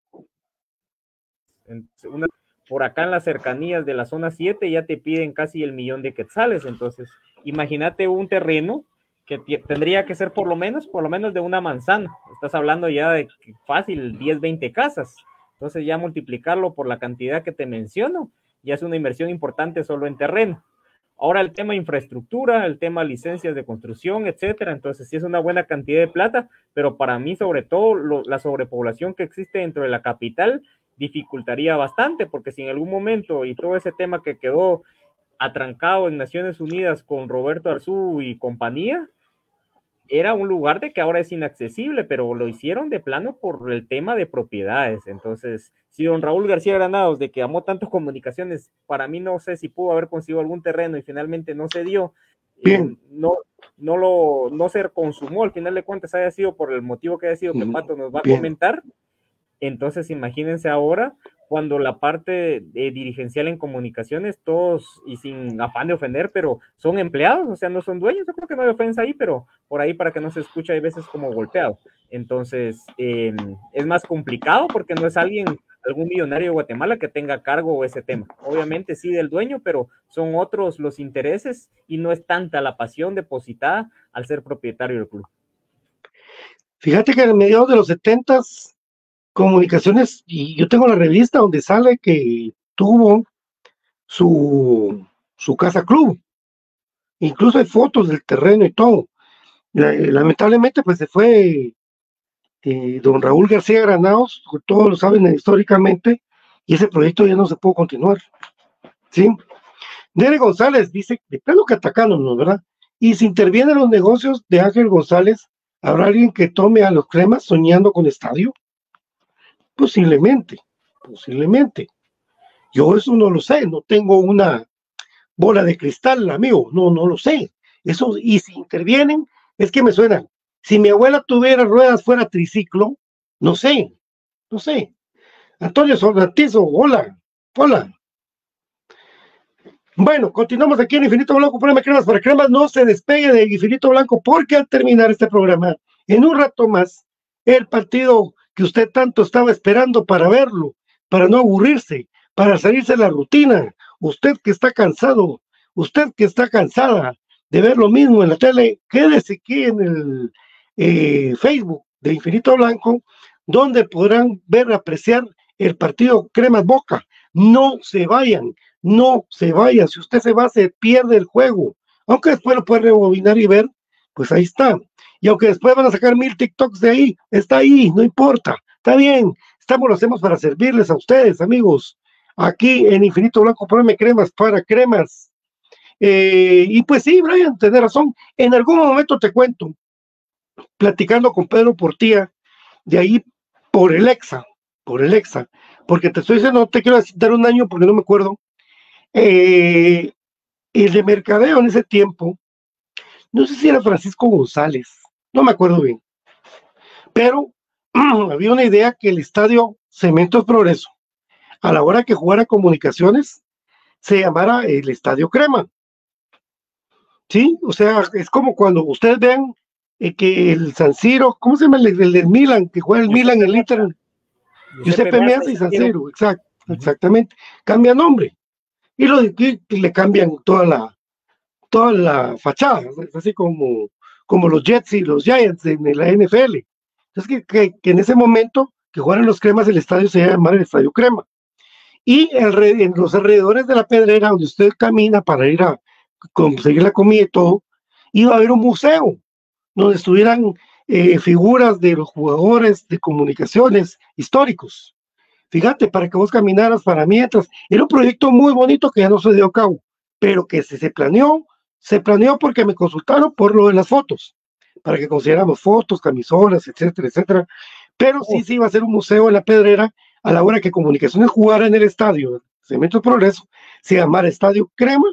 por acá en las cercanías de la zona 7 ya te piden casi el millón de quetzales. Entonces, imagínate un terreno que tendría que ser por lo menos, por lo menos de una manzana. Estás hablando ya de fácil 10, 20 casas. Entonces ya multiplicarlo por la cantidad que te menciono ya es una inversión importante solo en terreno. Ahora el tema infraestructura, el tema licencias de construcción, etcétera. Entonces sí es una buena cantidad de plata, pero para mí sobre todo la sobrepoblación que existe dentro de la capital dificultaría bastante, porque si en algún momento y todo ese tema que quedó atrancado en Naciones Unidas con Roberto Arzú y compañía, era un lugar de que ahora es inaccesible, pero lo hicieron de plano por el tema de propiedades. Entonces, si don Raúl García Granados, de que amó tantas comunicaciones, para mí no sé si pudo haber conseguido algún terreno y finalmente no se dio, eh, no, no lo, no se consumó, al final de cuentas haya sido por el motivo que haya sido, que Pato nos va a comentar. Entonces, imagínense ahora cuando la parte dirigencial en comunicaciones, todos, y sin afán de ofender, pero son empleados, o sea, no son dueños, yo creo que no hay ofensa ahí, pero por ahí para que no se escuche hay veces como golpeado. Entonces, em, es más complicado porque no es alguien, algún millonario de Guatemala que tenga cargo ese tema. Obviamente sí del dueño, pero son otros los intereses y no es tanta la pasión depositada al ser propietario del club. Fíjate que en mediados de los setentas comunicaciones, y yo tengo la revista donde sale que tuvo su, su casa club. Incluso hay fotos del terreno y todo. Lamentablemente, pues se fue eh, don Raúl García Granados, todos lo saben históricamente, y ese proyecto ya no se pudo continuar. ¿Sí? Nere González dice, de plano que atacándonos, ¿verdad? Y si intervienen los negocios de Ángel González, ¿habrá alguien que tome a los cremas soñando con estadio? Posiblemente, posiblemente. Yo eso no lo sé, no tengo una bola de cristal, amigo, no, no lo sé. Eso, y si intervienen, es que me suena. Si mi abuela tuviera ruedas fuera triciclo, no sé, no sé. Antonio Sordantizo, hola, hola. Bueno, continuamos aquí en Infinito Blanco, poneme cremas para cremas, no se despegue de Infinito Blanco, porque al terminar este programa, en un rato más, el partido que usted tanto estaba esperando para verlo, para no aburrirse, para salirse de la rutina. Usted que está cansado, usted que está cansada de ver lo mismo en la tele, quédese aquí en el eh, Facebook de Infinito Blanco, donde podrán ver, apreciar el partido Cremas Boca. No se vayan, no se vayan. Si usted se va, se pierde el juego. Aunque después lo puede rebobinar y ver, pues ahí está. Y aunque después van a sacar mil TikToks de ahí, está ahí, no importa. Está bien, estamos, lo hacemos para servirles a ustedes, amigos. Aquí en Infinito Blanco, poneme cremas para cremas. Eh, y pues sí, Brian, tenés razón. En algún momento te cuento, platicando con Pedro Portía, de ahí por el EXA, por el EXA, porque te estoy diciendo, no te quiero dar un año porque no me acuerdo. Eh, el de mercadeo en ese tiempo, no sé si era Francisco González, no me acuerdo bien. Pero había una idea que el estadio Cementos Progreso, a la hora que jugara comunicaciones, se llamara el Estadio Crema. ¿Sí? O sea, es como cuando ustedes vean eh, que el San Siro, ¿cómo se llama el, del Milan? Que juega el Milan, el Inter. Giuseppe Meazza y San Siro, exacto, exactamente. Cambia nombre. y, lo, le cambian toda la, toda la fachada, así como, como los Jets y los Giants en la NFL. Entonces, que, que, en ese momento que jugaran los cremas, el estadio se llama el Estadio Crema. Y en los alrededores de la pedrera, donde usted camina para ir a conseguir la comida y todo, iba a haber un museo donde estuvieran eh, figuras de los jugadores de comunicaciones históricos. Fíjate, para que vos caminaras para mientras. Era un proyecto muy bonito que ya no se dio a cabo, pero que se, se planeó, se planeó porque me consultaron por lo de las fotos, para que consideramos fotos, camisolas, etcétera, etcétera. Pero sí se iba a hacer un museo en la Pedrera a la hora que Comunicaciones jugara en el estadio Cemento Progreso, se llamara Estadio Crema,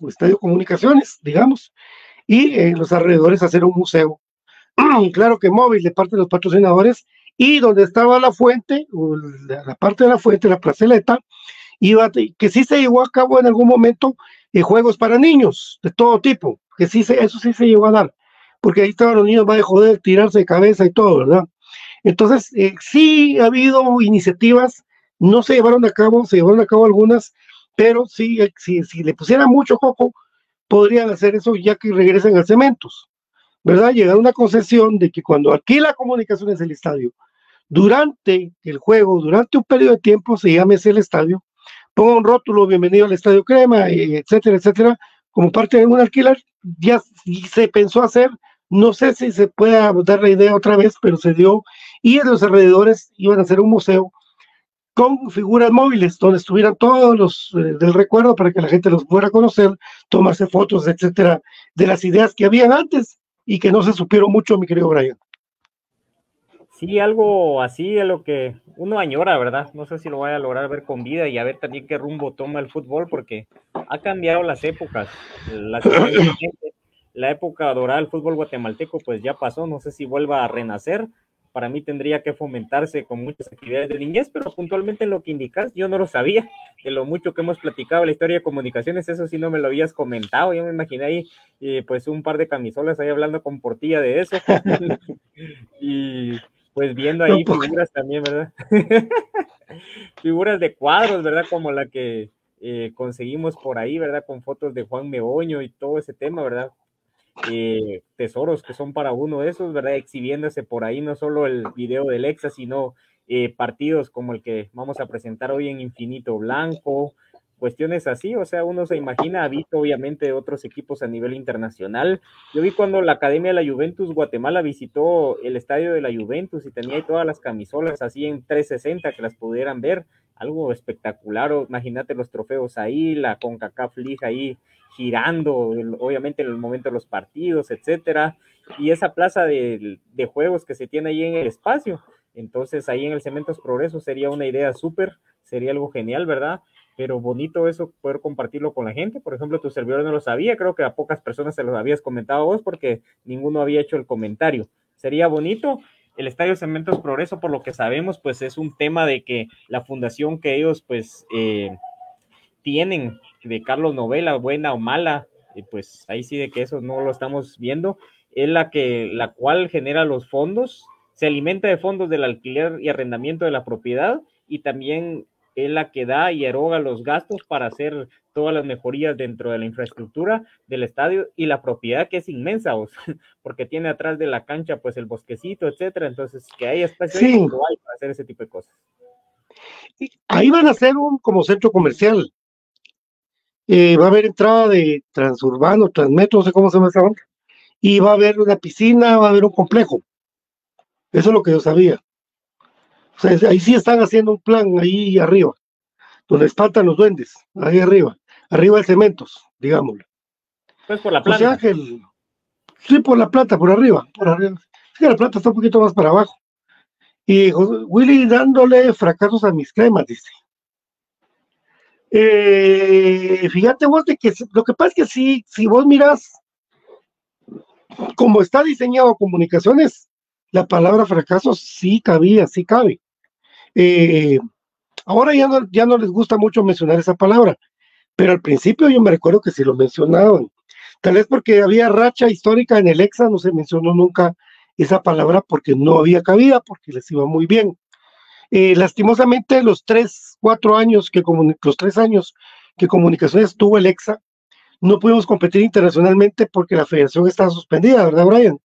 o Estadio Comunicaciones, digamos, y en los alrededores hacer un museo. claro que móvil de parte de los patrocinadores, y donde estaba la fuente, la parte de la fuente, la placeleta, iba, que sí se llevó a cabo en algún momento eh, juegos para niños de todo tipo, que sí se, eso sí se llevó a dar, porque ahí estaban los niños, va a joder, tirarse de cabeza y todo, ¿verdad? Entonces, eh, sí ha habido iniciativas, no se llevaron a cabo, se llevaron a cabo algunas, pero sí, eh, si, le pusieran mucho coco, podrían hacer eso ya que regresen a cementos, ¿verdad? Llegar a una concesión de que cuando alquila comunicaciones del estadio, durante el juego, durante un periodo de tiempo, se llame ese el estadio, ponga un rótulo, bienvenido al Estadio Crema, etcétera, etcétera, como parte de un alquiler, ya se pensó hacer, no sé si se pueda dar la idea otra vez, pero se dio y en los alrededores iban a hacer un museo con figuras móviles donde estuvieran todos los eh, del recuerdo para que la gente los pudiera conocer, tomarse fotos, etcétera, de las ideas que habían antes y que no se supieron mucho, mi querido Brian. Sí, algo así es lo que uno añora, ¿verdad? No sé si lo vaya a lograr ver con vida y a ver también qué rumbo toma el fútbol, porque ha cambiado las épocas. Las, la época dorada del fútbol guatemalteco, pues ya pasó, no sé si vuelva a renacer, para mí tendría que fomentarse con muchas actividades de niñez, pero puntualmente en lo que indicas, yo no lo sabía, de lo mucho que hemos platicado la historia de comunicaciones, eso sí no me lo habías comentado, yo me imaginé ahí eh, pues un par de camisolas ahí hablando con Portilla de eso, y pues viendo ahí pues. figuras también, ¿verdad? figuras de cuadros, ¿verdad? Como la que eh, conseguimos por ahí, ¿verdad? Con fotos de Juan Meoño y todo ese tema, ¿verdad? Eh, tesoros que son para uno de esos, ¿verdad? Exhibiéndose por ahí no solo el video del EXA, sino eh, partidos como el que vamos a presentar hoy en Infinito Blanco, cuestiones así, o sea, uno se imagina, ha visto obviamente otros equipos a nivel internacional. Yo vi cuando la Academia de la Juventus Guatemala visitó el estadio de la Juventus y tenía ahí todas las camisolas así en 360 que las pudieran ver, algo espectacular, imagínate los trofeos ahí, la CONCACAF League ahí girando, obviamente en el momento de los partidos, etcétera, y esa plaza de, de, juegos que se tiene ahí en el espacio. Entonces, ahí en el Cementos Progreso sería una idea súper, sería algo genial, ¿verdad? Pero bonito eso, poder compartirlo con la gente. Por ejemplo, tu servidor no lo sabía, creo que a pocas personas se los habías comentado vos porque ninguno había hecho el comentario. Sería bonito. El Estadio Cementos Progreso, por lo que sabemos, pues es un tema de que la fundación que ellos, pues, eh, tienen de Carlos Novela, buena o mala, y pues ahí sí de que eso no lo estamos viendo, es la que, la cual genera los fondos, se alimenta de fondos del alquiler y arrendamiento de la propiedad y también es la que da y eroga los gastos para hacer todas las mejorías dentro de la infraestructura del estadio y la propiedad que es inmensa, porque tiene atrás de la cancha pues el bosquecito, etcétera, entonces que hay espacio para hacer ese tipo de cosas. Ahí van a ser un como centro comercial, eh, va a haber entrada de transurbano, transmetro, no sé cómo se llama esa y va a haber una piscina, va a haber un complejo. Eso es lo que yo sabía. O sea, ahí sí están haciendo un plan ahí arriba, donde espantan los duendes, ahí arriba, arriba de cementos, digámoslo. Pues por la planta. sí, por la plata, por arriba, por arriba. Sí, la plata está un poquito más para abajo. Y Willy dándole fracasos a mis cremas, dice. Eh, fíjate vos de que lo que pasa es que si, si vos miras como está diseñado comunicaciones, la palabra fracaso sí cabía, sí cabe. Eh, ahora ya no, ya no les gusta mucho mencionar esa palabra, pero al principio yo me recuerdo que sí lo mencionaban. Tal vez porque había racha histórica en el EXA, no se mencionó nunca esa palabra porque no había cabida, porque les iba muy bien. Eh, lastimosamente, los tres, cuatro años que los tres años que Comunicaciones tuvo el EXA, no pudimos competir internacionalmente porque la federación está suspendida, ¿verdad, Brian?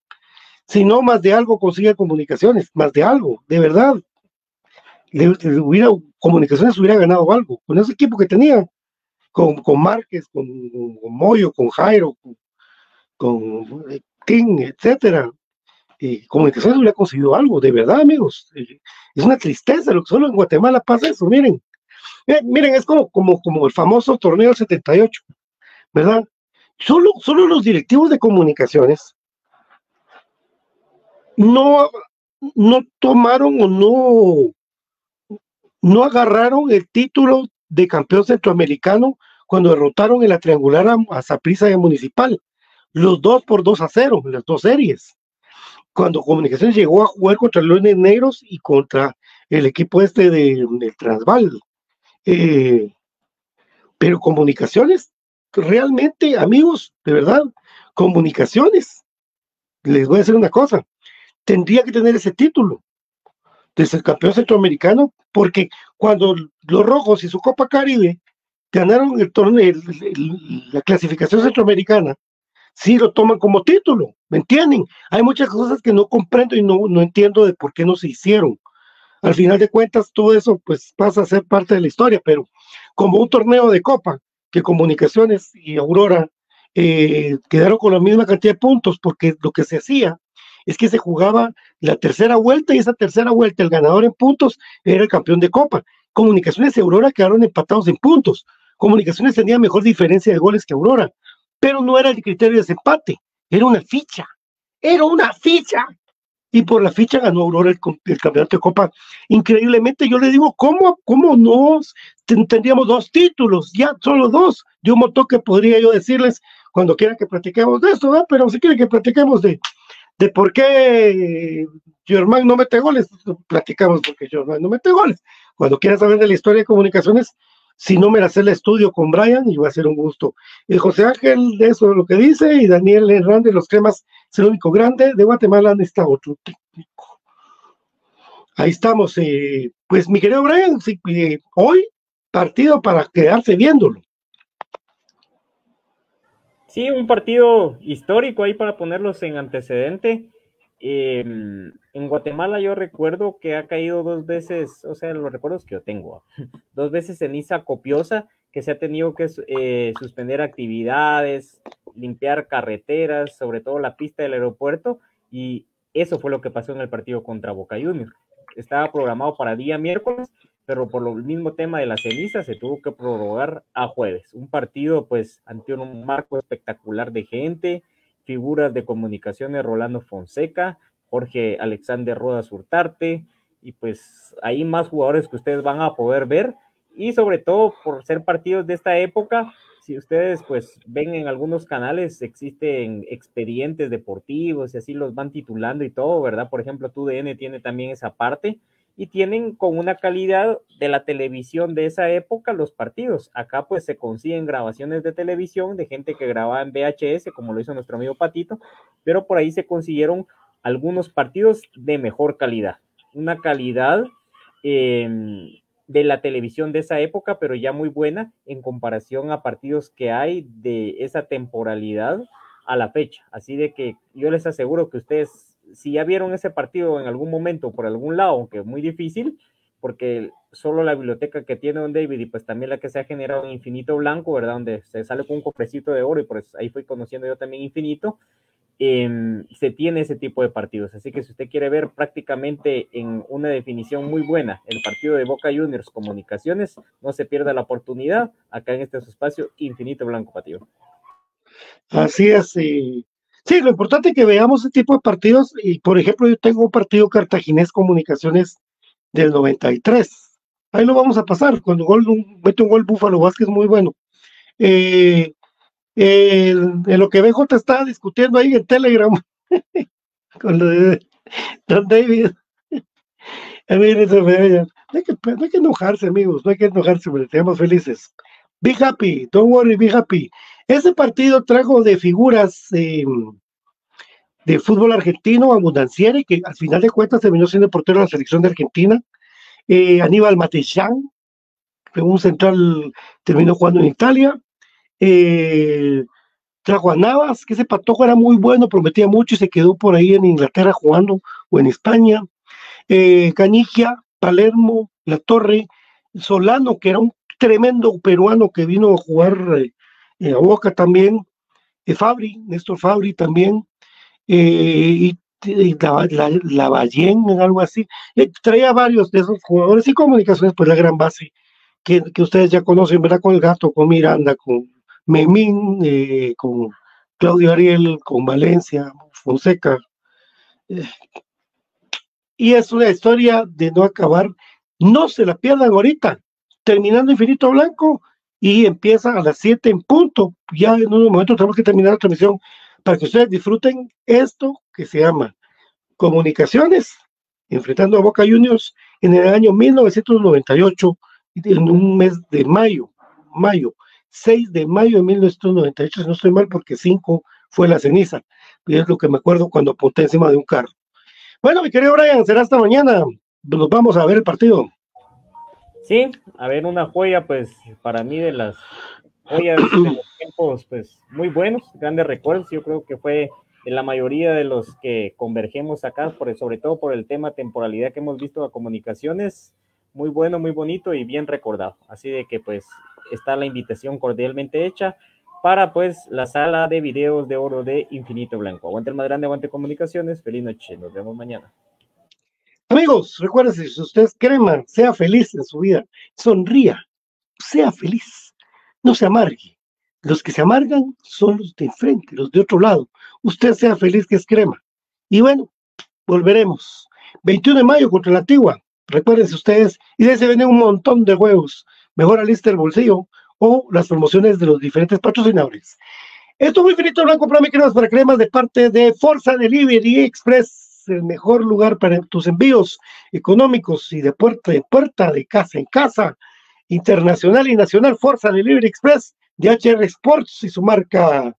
Si no, más de algo consigue Comunicaciones, más de algo, de verdad. Hubiera, Comunicaciones hubiera ganado algo con ese equipo que tenía, con, con Márquez, con, Moyo, con Jairo, con, King, etcétera. Y Comunicaciones hubiera conseguido algo, de verdad, amigos. Es una tristeza lo que solo en Guatemala pasa eso, miren. Miren, es como, como, como el famoso torneo del 78, ¿verdad? Solo, solo los directivos de comunicaciones no, no tomaron o no, no agarraron el título de campeón centroamericano cuando derrotaron en la triangular a Zaprisa y Municipal. Los dos por dos a cero, las dos series. Cuando Comunicaciones llegó a jugar contra los Negros y contra el equipo este de, del Transval. Eh, pero comunicaciones, realmente, amigos, de verdad, comunicaciones, les voy a decir una cosa, tendría que tener ese título de ser campeón centroamericano, porque cuando los rojos y su Copa Caribe ganaron el torneo, la clasificación centroamericana, sí lo toman como título, ¿me entienden? Hay muchas cosas que no comprendo y no, no entiendo de por qué no se hicieron al final de cuentas todo eso pues pasa a ser parte de la historia, pero como un torneo de copa, que Comunicaciones y Aurora eh, quedaron con la misma cantidad de puntos, porque lo que se hacía es que se jugaba la tercera vuelta y esa tercera vuelta el ganador en puntos era el campeón de copa. Comunicaciones y Aurora quedaron empatados en puntos. Comunicaciones tenía mejor diferencia de goles que Aurora, pero no era el criterio de desempate, era una ficha, era una ficha y por la ficha ganó Aurora el, campeonato de Copa. Increíblemente, yo le digo, ¿cómo, cómo no tendríamos dos títulos? Ya, solo dos. De un montón que podría yo decirles cuando quieran que platiquemos de esto, ¿verdad? pero si quieren que platiquemos de, de por qué Germán no mete goles, platicamos porque Germán no mete goles. Cuando quieran saber de la historia de comunicaciones, si no me la hace el estudio con Brian, y va a ser un gusto. El José Ángel, de eso es lo que dice, y Daniel Hernández, los cremas, es el único grande, de Guatemala está otro técnico. Ahí estamos, eh, pues mi querido Brian, eh, hoy partido para quedarse viéndolo. Sí, un partido histórico ahí para ponerlos en antecedente. Em, en Guatemala yo recuerdo que ha caído dos veces, o sea, los recuerdos que yo tengo, dos veces ceniza copiosa, que se ha tenido que eh, suspender actividades, limpiar carreteras, sobre todo la pista del aeropuerto, y eso fue lo que pasó en el partido contra Boca Juniors. Estaba programado para día miércoles, pero por el mismo tema de la ceniza se tuvo que prorrogar a jueves. Un partido pues ante un marco espectacular de gente, figuras de comunicaciones Rolando Fonseca, Jorge Alexander Rodas Hurtarte, y pues hay más jugadores que ustedes van a poder ver, y sobre todo por ser partidos de esta época, si ustedes pues ven en algunos canales existen expedientes deportivos y así los van titulando y todo, ¿verdad? Por ejemplo, TUDN tiene también esa parte y tienen con una calidad de la televisión de esa época los partidos. Acá pues se consiguen grabaciones de televisión de gente que grababa en VHS, como lo hizo nuestro amigo Patito, pero por ahí se consiguieron algunos partidos de mejor calidad. Una calidad em, de la televisión de esa época, pero ya muy buena en comparación a partidos que hay de esa temporalidad a la fecha. Así de que yo les aseguro que ustedes si ya vieron ese partido en algún momento por algún lado, aunque es muy difícil, porque solo la biblioteca que tiene Don David y pues también la que se ha generado en Infinito Blanco, ¿verdad? Donde se sale con un cofrecito de oro y por eso ahí fui conociendo yo también Infinito, em, se tiene ese tipo de partidos. Así que si usted quiere ver prácticamente en una definición muy buena el partido de Boca Juniors Comunicaciones, no se pierda la oportunidad acá en este espacio Infinito Blanco, Patio. Así es, y Sí, lo importante es que veamos ese tipo de partidos. Y por ejemplo, yo tengo un partido cartaginés comunicaciones del 93. Ahí lo vamos a pasar. Cuando gol, mete un gol Búfalo Vázquez muy bueno. Eh, en lo que BJ está discutiendo ahí en Telegram con lo de Don David. A mí, no, hay que, no hay que enojarse, amigos, no hay que enojarse, pero estamos felices. Be happy, don't worry, be happy. Ese partido trajo de figuras em, de fútbol argentino a Mundancieri, que al final de cuentas terminó siendo portero de la selección de Argentina, eh, Aníbal Matellán, un central terminó jugando en Italia. Eh, trajo a Navas, que ese patojo era muy bueno, prometía mucho y se quedó por ahí en Inglaterra jugando o en España. Eh, Palermo, La Torre, Solano, que era un tremendo peruano que vino a jugar eh, a Boca también, Fabri, Néstor Fabri también, y, la, la, algo así. traía varios de esos jugadores y comunicaciones, pues la gran base que, que ustedes ya conocen, ¿verdad? Con el gato, con Miranda, con Memín, eh, con Claudio Ariel, con Valencia, Fonseca. Eh, y es una historia de no acabar. No se la pierdan ahorita. Terminando Infinito Blanco y empieza a las 7 en punto. Ya en un momento tenemos que terminar la transmisión para que ustedes disfruten esto que se llama Comunicaciones, enfrentando a Boca Juniors en el año 1998, en un mes de mayo. Mayo. 6 de mayo de 1998, si no estoy mal, porque 5 fue la ceniza. Y es lo que me acuerdo cuando apunté encima de un carro. Bueno, mi querido Brian, será hasta mañana. Nos vamos a ver el partido. Sí, a ver una joya, pues para mí de las joyas de los tiempos, pues muy buenos, grandes recuerdos. Yo creo que fue en la mayoría de los que convergemos acá, por, sobre todo por el tema temporalidad que hemos visto a comunicaciones, muy bueno, muy bonito y bien recordado. Así de que pues está la invitación cordialmente hecha para pues la sala de videos de oro de Infinito Blanco. Aguante el más grande, aguante comunicaciones. Feliz noche, nos vemos mañana. Amigos, recuerden, si usted es crema, sea feliz en su vida, sonría, sea feliz, no se amargue. Los que se amargan son los de enfrente, los de otro lado. Usted sea feliz que es crema. Y bueno, volveremos. 21 de mayo contra la Antigua. Recuérdense ustedes, y de un montón de huevos mejor lista el bolsillo o las promociones de los diferentes patrocinadores. Esto es muy finito blanco para cremas para cremas de parte de Forza Delivery Express, el mejor lugar para tus envíos económicos y de puerta en puerta, de casa en casa, internacional y nacional, Forza Delivery Express de HR Sports y su marca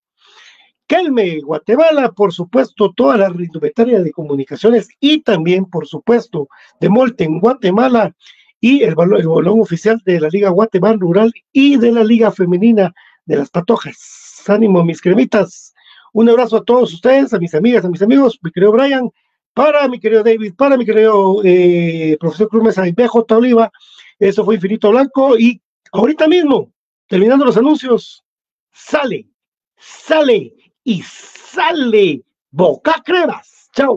Kelme, Guatemala, por supuesto, toda la indumentaria de comunicaciones y también, por supuesto, de Molten, Guatemala, y el, el bolón oficial de la Liga Guatemala Rural y de la Liga Femenina de las Patojas. Ánimo, mis cremitas. Un abrazo a todos ustedes, a mis amigas, a mis amigos, mi querido Brian, para mi querido David, para mi querido eh, profesor Cruz Mesa y BJ Oliva. Eso fue Infinito Blanco y ahorita mismo, terminando los anuncios, sale, sale y sale Boca Cremas. Chao.